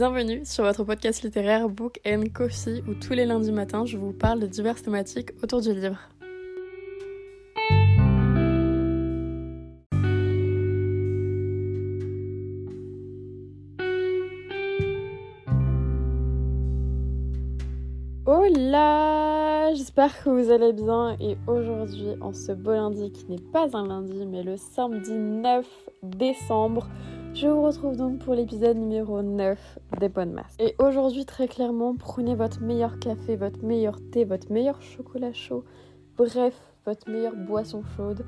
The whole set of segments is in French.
Bienvenue sur votre podcast littéraire Book and Coffee où tous les lundis matins je vous parle de diverses thématiques autour du livre. Hola J'espère que vous allez bien et aujourd'hui en ce beau lundi qui n'est pas un lundi mais le samedi 9 décembre je vous retrouve donc pour l'épisode numéro 9 des bonnes masses. Et aujourd'hui, très clairement, prenez votre meilleur café, votre meilleur thé, votre meilleur chocolat chaud, bref, votre meilleure boisson chaude.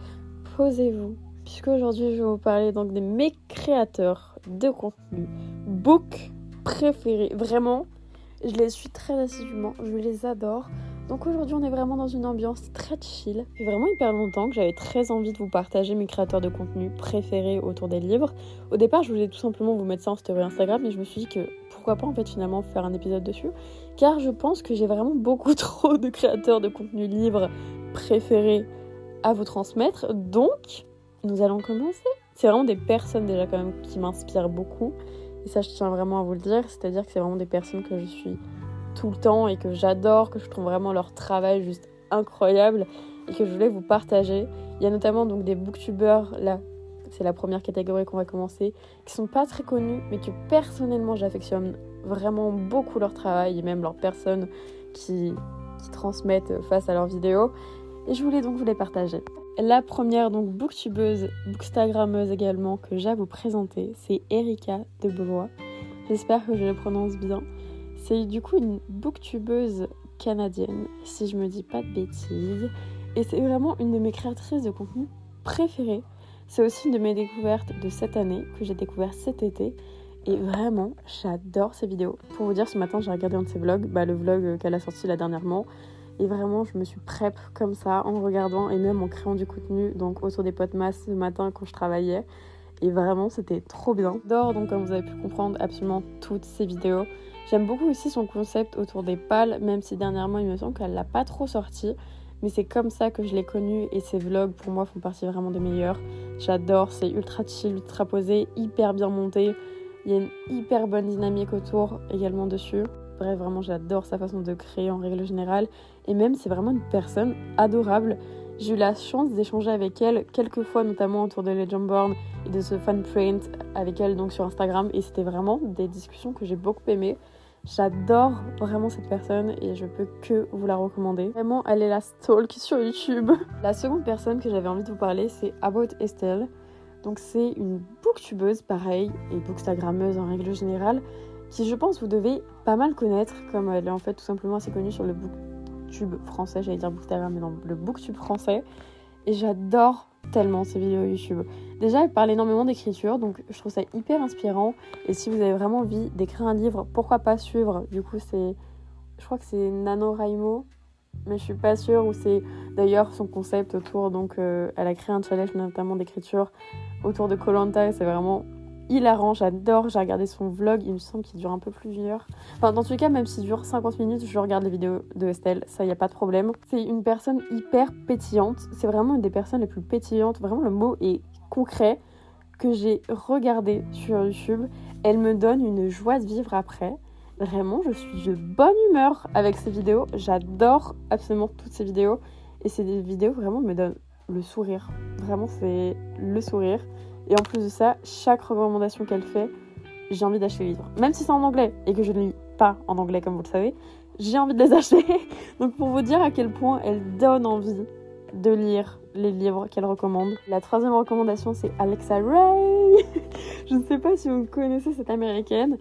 Posez-vous, puisque aujourd'hui, je vais vous parler donc de mes créateurs de contenu book préférés. Vraiment, je les suis très assidûment, je les adore. Donc aujourd'hui, on est vraiment dans une ambiance très chill. C'est vraiment hyper longtemps que j'avais très envie de vous partager mes créateurs de contenu préférés autour des livres. Au départ, je voulais tout simplement vous mettre ça en story Instagram, mais je me suis dit que pourquoi pas en fait finalement faire un épisode dessus, car je pense que j'ai vraiment beaucoup trop de créateurs de contenu livres préférés à vous transmettre. Donc, nous allons commencer. C'est vraiment des personnes déjà quand même qui m'inspirent beaucoup. Et ça, je tiens vraiment à vous le dire. C'est-à-dire que c'est vraiment des personnes que je suis tout le temps et que j'adore, que je trouve vraiment leur travail juste incroyable et que je voulais vous partager. Il y a notamment donc des booktubeurs, là c'est la première catégorie qu'on va commencer, qui sont pas très connus mais que personnellement j'affectionne vraiment beaucoup leur travail et même leurs personnes qui, transmettent face à leurs vidéos. Et je voulais donc vous les partager. La première donc booktubeuse, bookstagrammeuse également que j'ai à vous présenter, c'est Erika de Beauvois. J'espère que je le prononce bien. C'est du coup une booktubeuse canadienne, si je me dis pas de bêtises. Et c'est vraiment une de mes créatrices de contenu préférées. C'est aussi une de mes découvertes de cette année, que j'ai découvert cet été. Et vraiment, j'adore ses vidéos. Pour vous dire, ce matin, j'ai regardé un de ses vlogs, bah, le vlog qu'elle a sorti là dernièrement. Et vraiment, je me suis prep comme ça en regardant et même en créant du contenu, donc autour des potes masse ce matin quand je travaillais. Et vraiment, c'était trop bien. J'adore donc, comme vous avez pu comprendre, absolument toutes ses vidéos. J'aime beaucoup aussi son concept autour des pales, même si dernièrement il me semble qu'elle l'a pas trop sorti. Mais c'est comme ça que je l'ai connue et ses vlogs pour moi font partie vraiment des meilleurs. J'adore, c'est ultra chill, ultra posé, hyper bien monté. Il y a une hyper bonne dynamique autour également dessus. Bref, vraiment j'adore sa façon de créer en règle générale. Et même c'est vraiment une personne adorable. J'ai eu la chance d'échanger avec elle quelques fois, notamment autour de Legend Born et de ce fan print avec elle donc sur Instagram. Et c'était vraiment des discussions que j'ai beaucoup aimées. J'adore vraiment cette personne et je peux que vous la recommander. Vraiment, elle est la stalk sur YouTube. La seconde personne que j'avais envie de vous parler, c'est About Estelle. Donc c'est une booktubeuse pareil et bookstagrammeuse en règle générale qui je pense vous devez pas mal connaître comme elle est en fait tout simplement assez connue sur le français, j'allais dire bookstagram mais non, le booktube français. Et j'adore tellement ces vidéos YouTube. Déjà, elle parle énormément d'écriture, donc je trouve ça hyper inspirant. Et si vous avez vraiment envie d'écrire un livre, pourquoi pas suivre? Du coup, c'est. Je crois que c'est NaNoWriMo, mais je suis pas sûre. Ou c'est d'ailleurs son concept autour. Donc, euh, elle a créé un challenge notamment d'écriture autour de Colanta et c'est vraiment hilarant, j'adore, j'ai regardé son vlog, il me semble qu'il dure un peu plus d'une heure. Enfin, dans tous les cas, même s'il dure 50 minutes, je regarde les vidéos de Estelle, ça y a pas de problème. C'est une personne hyper pétillante, c'est vraiment une des personnes les plus pétillantes, vraiment le mot est concret, que j'ai regardé sur YouTube. Elle me donne une joie de vivre après. Vraiment, je suis de bonne humeur avec ces vidéos, j'adore absolument toutes ces vidéos. Et ces vidéos vraiment me donnent le sourire. Vraiment, c'est le sourire. Et en plus de ça, chaque recommandation qu'elle fait, j'ai envie d'acheter les livres. Même si c'est en anglais et que je ne lis pas en anglais comme vous le savez, j'ai envie de les acheter. Donc pour vous dire à quel point elle donne envie de lire les livres qu'elle recommande. La troisième recommandation, c'est Alexa Ray. je ne sais pas si vous connaissez cette américaine.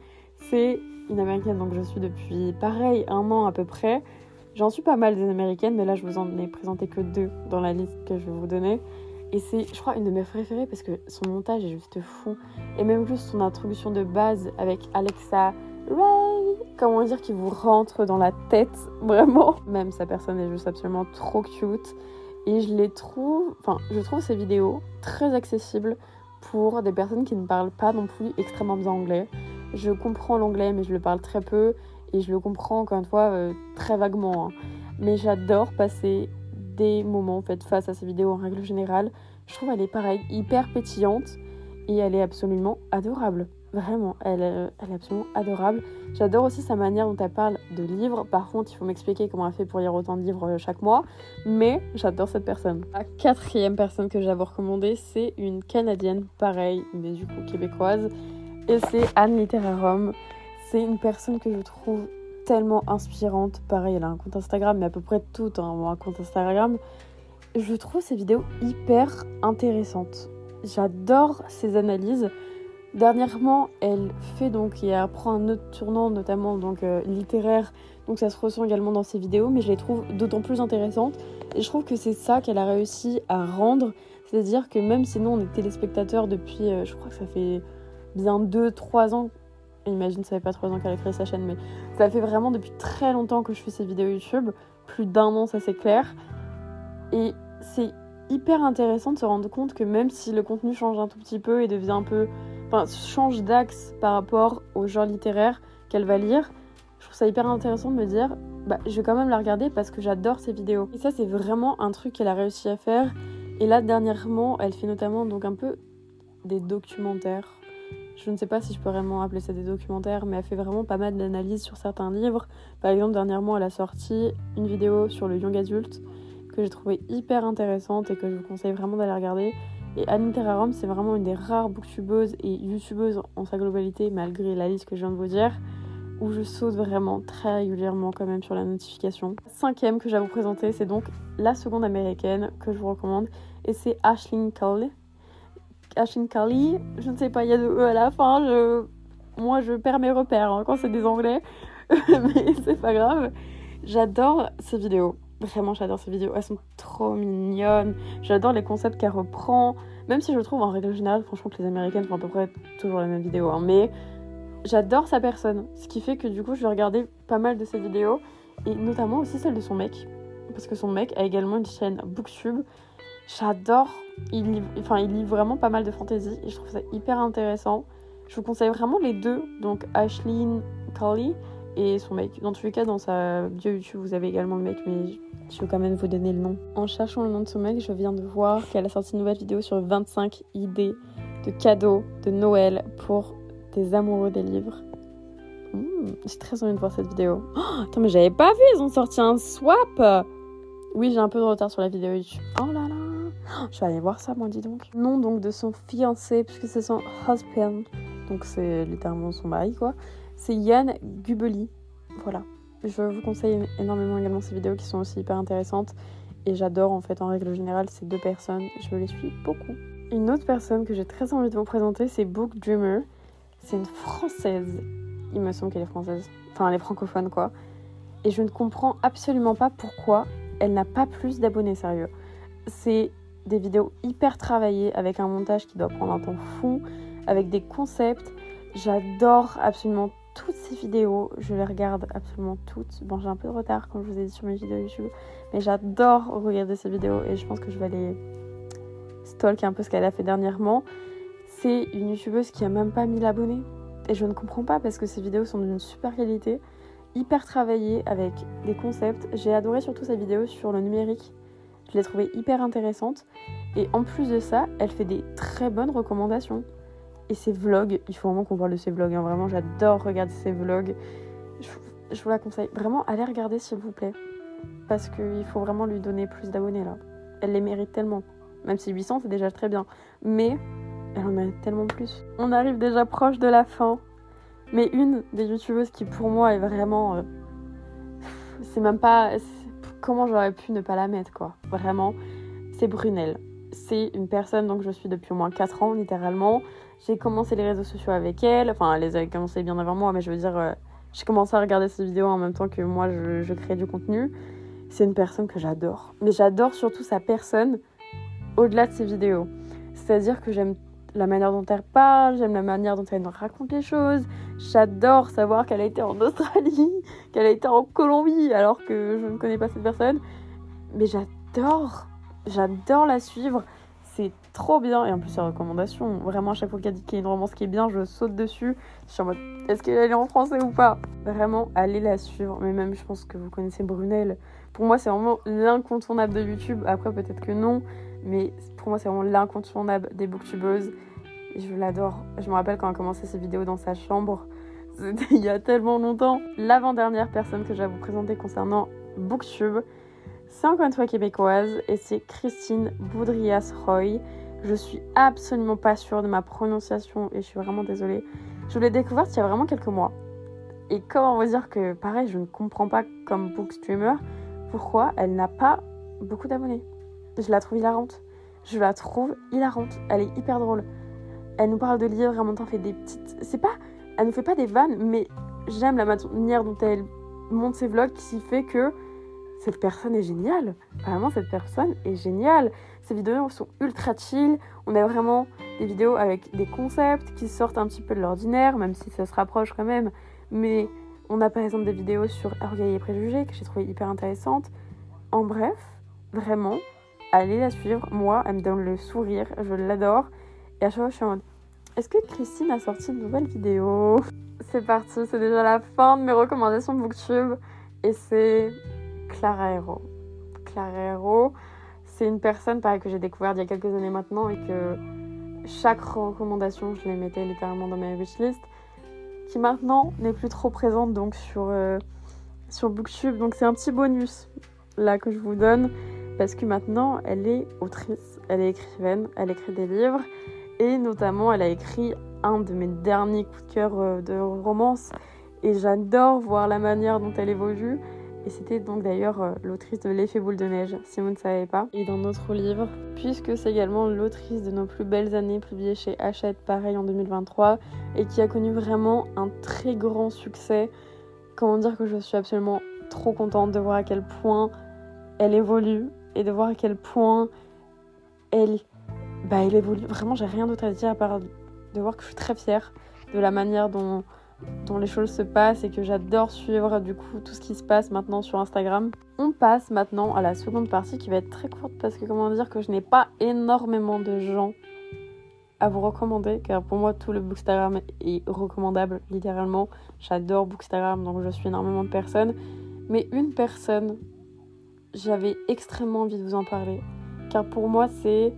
C'est une américaine donc je suis depuis pareil un an à peu près. J'en suis pas mal des américaines, mais là je vous en ai présenté que deux dans la liste que je vais vous donner. Et c'est, je crois, une de mes préférées parce que son montage est juste fou. Et même juste son introduction de base avec Alexa Ray, comment dire, qui vous rentre dans la tête, vraiment. Même sa personne est juste absolument trop cute. Et je les trouve, enfin, je trouve ces vidéos très accessibles pour des personnes qui ne parlent pas non plus extrêmement bien anglais. Je comprends l'anglais, mais je le parle très peu. Et je le comprends, encore une fois, euh, très vaguement. Hein. Mais j'adore passer des moments en fait face à ces vidéos en règle générale. Je trouve elle est pareil, hyper pétillante et elle est absolument adorable. Vraiment, elle, est- elle est absolument adorable. J'adore aussi sa manière dont elle parle de livres. Par contre, il faut m'expliquer comment elle fait pour lire autant de livres euh, chaque mois. Mais j'adore cette personne. La quatrième personne que j'avais recommandée, c'est une Canadienne, pareil, mais du coup québécoise. Et c'est Anne Literarum. C'est une personne que je trouve tellement inspirante. Pareil, elle a un compte Instagram, mais à peu près toutes hein, ont un compte Instagram. Je trouve ses vidéos hyper intéressantes. J'adore ses analyses. Dernièrement, elle fait donc, et elle prend un autre tournant, notamment donc euh, littéraire, donc ça se ressent également dans ses vidéos, mais je les trouve d'autant plus intéressantes. Et je trouve que c'est ça qu'elle a réussi à rendre, c'est-à-dire que même si nous on est téléspectateurs depuis, euh, je crois que ça fait bien 2-3 ans, imagine ça fait pas 3 ans qu'elle a créé sa chaîne, mais ça fait vraiment depuis très longtemps que je fais ces vidéos YouTube, plus d'un an ça c'est clair. Et c'est hyper intéressant de se rendre compte que même si le contenu change un tout petit peu et devient un peu enfin, change d'axe par rapport au genre littéraire qu'elle va lire, je trouve ça hyper intéressant de me dire, bah, je vais quand même la regarder parce que j'adore ses vidéos. Et ça, c'est vraiment un truc qu'elle a réussi à faire. Et là, dernièrement, elle fait notamment donc un peu des documentaires. Je ne sais pas si je peux vraiment appeler ça des documentaires, mais elle fait vraiment pas mal d'analyses sur certains livres. Par exemple, dernièrement, elle a sorti une vidéo sur le young adulte que j'ai trouvé hyper intéressante et que je vous conseille vraiment d'aller regarder. Et Annie Terrarum, c'est vraiment une des rares booktubeuses et youtubeuses en sa globalité, malgré la liste que je viens de vous dire, où je saute vraiment très régulièrement quand même sur la notification. Cinquième que j'ai à vous présenter, c'est donc la seconde américaine que je vous recommande, et c'est Ashlyn Cole. Ashlyn Cully, je ne sais pas, il y a de E à la fin, je... moi je perds mes repères hein, quand c'est des anglais, mais c'est pas grave. J'adore ces vidéos. Vraiment, j'adore ces vidéos. Elles sont trop mignonnes. J'adore les concepts qu'elle reprend. Même si je trouve en règle générale, franchement, que les américaines font à peu près toujours la même vidéo. hein. Mais j'adore sa personne. Ce qui fait que du coup, je vais regarder pas mal de ses vidéos. Et notamment aussi celle de son mec. Parce que son mec a également une chaîne Booktube. J'adore. Il lit, enfin, il lit vraiment pas mal de fantasy. Et je trouve ça hyper intéressant. Je vous conseille vraiment les deux. Donc, Ashlyn Cully et son mec. Dans tous les cas, dans sa bio YouTube, vous avez également le mec, mais je vais quand même vous donner le nom. En cherchant le nom de son mec, je viens de voir qu'elle a sorti une nouvelle vidéo sur 25 idées de cadeaux de Noël pour des amoureux des livres. Mmh, j'ai très envie de voir cette vidéo. Oh, attends, mais j'avais pas vu, ils ont sorti un swap Oui, j'ai un peu de retard sur la vidéo YouTube. Oh là là Je vais aller voir ça, moi, dis donc. Nom donc de son fiancé, puisque c'est son husband. Donc c'est littéralement son mari, quoi c'est Yann Gubeli. Voilà. Je vous conseille énormément également ces vidéos qui sont aussi hyper intéressantes. Et j'adore en fait en règle générale ces deux personnes. Je les suis beaucoup. Une autre personne que j'ai très envie de vous présenter, c'est Book Dreamer. C'est une française. Il me semble qu'elle est française. Enfin, elle est francophone quoi. Et je ne comprends absolument pas pourquoi elle n'a pas plus d'abonnés sérieux. C'est des vidéos hyper travaillées avec un montage qui doit prendre un temps fou, avec des concepts. J'adore absolument toutes ces vidéos, je les regarde absolument toutes. Bon, j'ai un peu de retard, comme je vous ai dit sur mes vidéos YouTube, mais j'adore regarder ces vidéos et je pense que je vais aller stalker un peu ce qu'elle a fait dernièrement. C'est une youtubeuse qui a même pas 1000 abonnés et je ne comprends pas parce que ces vidéos sont d'une super qualité, hyper travaillées avec des concepts. J'ai adoré surtout sa vidéo sur le numérique, je l'ai trouvée hyper intéressante et en plus de ça, elle fait des très bonnes recommandations et ses vlogs. Il faut vraiment qu'on parle de ses vlogs. hein. Vraiment, j'adore regarder ses vlogs. Je, vous la conseille. Vraiment, allez regarder s'il vous plaît. Parce qu'il faut vraiment lui donner plus d'abonnés là. Elle les mérite tellement. Même si 800, c'est déjà très bien. Mais elle en mérite tellement plus. On arrive déjà proche de la fin. Mais une des youtubeuses qui pour moi est vraiment... euh, c'est même pas... Comment j'aurais pu ne pas la mettre quoi. Vraiment. C'est Brunel. C'est une personne donc je suis depuis au moins 4 ans littéralement. J'ai commencé les réseaux sociaux avec elle. Enfin, elle les a commencé bien avant moi, mais je veux dire, euh, j'ai commencé à regarder ses vidéos en même temps que moi, je, je crée du contenu. C'est une personne que j'adore. Mais j'adore surtout sa personne au-delà de ses vidéos. C'est-à-dire que j'aime la manière dont elle parle, j'aime la manière dont elle raconte les choses. J'adore savoir qu'elle a été en Australie, qu'elle a été en Colombie, alors que je ne connais pas cette personne. Mais j'adore, j'adore la suivre. C'est trop bien. Et en plus, ses recommandations, vraiment, à chaque fois qu'elle dit qu'il y a une romance qui est bien, je saute dessus. Je suis en mode, est-ce qu'elle est en français ou pas? Vraiment, allez la suivre. Mais même, je pense que vous connaissez Brunel. Pour moi, c'est vraiment l'incontournable de YouTube. Après, peut-être que non. Mais pour moi, c'est vraiment l'incontournable des booktubeuses. Je l'adore. Je me rappelle quand elle a commencé ses vidéos dans sa chambre. C'était il y a tellement longtemps. L'avant-dernière personne que je vais vous présenter concernant Booktube, c'est encore une fois québécoise et c'est Christine Boudrias-Roy. Je suis absolument pas sûre de ma prononciation et je suis vraiment désolée. Je l'ai découverte il y a vraiment quelques mois. Et comment vous dire que, pareil, je ne comprends pas comme bookstreamer pourquoi elle n'a pas beaucoup d'abonnés. Je la trouve hilarante. Je la trouve hilarante. Elle est hyper drôle. Elle nous parle de livres, en même temps fait des petites. C'est pas. Elle nous fait pas des vannes, mais j'aime la manière dont elle monte ses vlogs qui fait que cette personne est géniale. Vraiment, cette personne est géniale. Ces vidéos sont ultra chill. On a vraiment des vidéos avec des concepts qui sortent un petit peu de l'ordinaire, même si ça se rapproche quand même. Mais on a par exemple des vidéos sur Orgueil et Préjugés que j'ai trouvé hyper intéressantes. En bref, vraiment, allez la suivre. Moi, elle me donne le sourire. Je l'adore. Et à chaque fois, je suis en mode Est-ce que Christine a sorti une nouvelle vidéo C'est parti, c'est déjà la fin de mes recommandations Booktube. Et c'est Clara Hero. Clara Hero, c'est une personne pareil, que j'ai découvert il y a quelques années maintenant et que chaque recommandation, je les mettais littéralement dans mes wishlists, qui maintenant n'est plus trop présente donc sur, euh, sur Booktube. Donc c'est un petit bonus là que je vous donne parce que maintenant elle est autrice, elle est écrivaine, elle écrit des livres et notamment elle a écrit un de mes derniers coups de cœur euh, de romance. Et j'adore voir la manière dont elle évolue. Et c'était donc d'ailleurs euh, l'autrice de L'effet boule de neige, si vous ne savez pas, et d'un autre livre, puisque c'est également l'autrice de Nos plus belles années, publiée chez Hachette, pareil en 2023, et qui a connu vraiment un très grand succès. Comment dire que je suis absolument trop contente de voir à quel point elle évolue et de voir à quel point elle, bah, elle évolue. Vraiment, j'ai rien d'autre à dire à part de voir que je suis très fière de la manière dont dont les choses se passent et que j'adore suivre du coup tout ce qui se passe maintenant sur Instagram. On passe maintenant à la seconde partie qui va être très courte parce que comment dire que je n'ai pas énormément de gens à vous recommander car pour moi tout le Bookstagram est recommandable littéralement. J'adore Bookstagram donc je suis énormément de personnes mais une personne j'avais extrêmement envie de vous en parler car pour moi c'est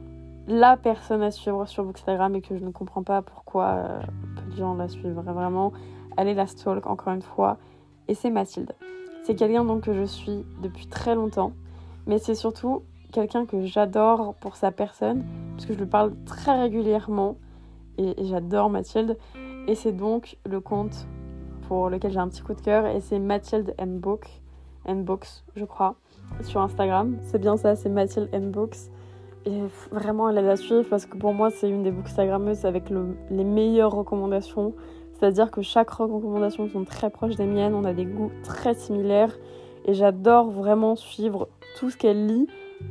la personne à suivre sur Bookstagram et que je ne comprends pas pourquoi euh, peu de gens la suivent vraiment est la stalk encore une fois. Et c'est Mathilde. C'est quelqu'un donc que je suis depuis très longtemps. Mais c'est surtout quelqu'un que j'adore pour sa personne. Parce que je lui parle très régulièrement. Et, j'adore Mathilde. Et c'est donc le compte pour lequel j'ai un petit coup de cœur. Et c'est Mathilde M. Book. M. Books, je crois. Sur Instagram. C'est bien ça, c'est Mathilde M. Books. Et vraiment, elle est à suivre parce que pour moi, c'est une des bookstagrammeuses avec les meilleures recommandations. C'est-à-dire que chaque recommandation sont très proches des miennes, on a des goûts très similaires et j'adore vraiment suivre tout ce qu'elle lit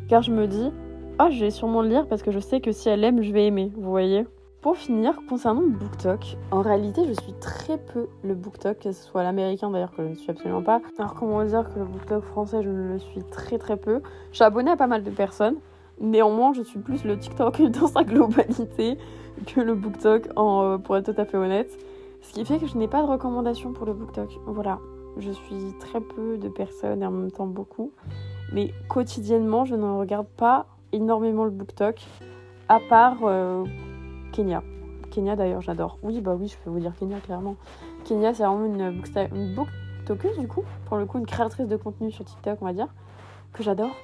car je me dis ah je vais sûrement le lire parce que je sais que si elle aime je vais aimer, vous voyez. Pour finir, concernant le BookTok, en réalité je suis très peu le BookTok, que ce soit l'américain d'ailleurs que je ne suis absolument pas. Alors comment dire que le BookTok français je le suis très très peu. Je suis abonnée à pas mal de personnes, néanmoins je suis plus le TikTok dans sa globalité que le BookTok en, euh, pour être tout à fait honnête. Ce qui fait que je n'ai pas de recommandation pour le BookTok. Voilà, je suis très peu de personnes et en même temps beaucoup. Mais quotidiennement, je ne regarde pas énormément le BookTok, à part euh, Kenya. Kenya d'ailleurs, j'adore. Oui, bah oui, je peux vous dire Kenya clairement. Kenya, c'est vraiment une, booktokeuse du coup, pour le coup, une créatrice de contenu sur TikTok, on va dire, que j'adore.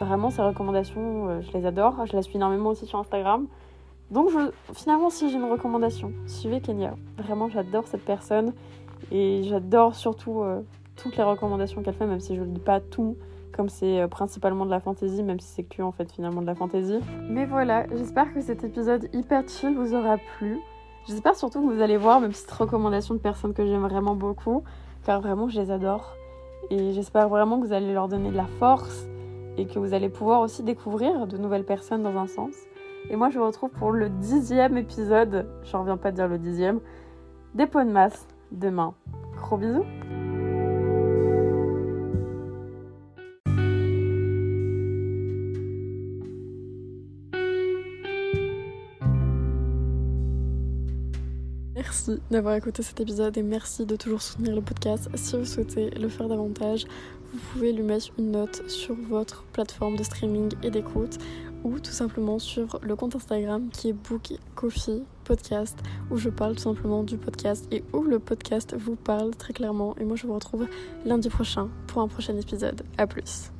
Vraiment, ses recommandations, euh, je les adore. Je la suis énormément aussi sur Instagram. Donc finalement, si j'ai une recommandation, suivez Kenya. Vraiment, j'adore cette personne et j'adore surtout euh, toutes les recommandations qu'elle fait, même si je ne lis pas tout, comme c'est euh, principalement de la fantasy, même si c'est que en fait finalement de la fantasy. Mais voilà, j'espère que cet épisode hyper chill vous aura plu. J'espère surtout que vous allez voir mes petites recommandations de personnes que j'aime vraiment beaucoup, car vraiment je les adore. Et j'espère vraiment que vous allez leur donner de la force et que vous allez pouvoir aussi découvrir de nouvelles personnes dans un sens. Et moi, je vous retrouve pour le dixième épisode, je reviens pas de dire le dixième, des pots de masse demain. Gros bisous Merci d'avoir écouté cet épisode et merci de toujours soutenir le podcast. Si vous souhaitez le faire davantage, vous pouvez lui mettre une note sur votre plateforme de streaming et d'écoute ou tout simplement sur le compte Instagram qui est Book Coffee Podcast où je parle tout simplement du podcast et où le podcast vous parle très clairement. Et moi je vous retrouve lundi prochain pour un prochain épisode. A plus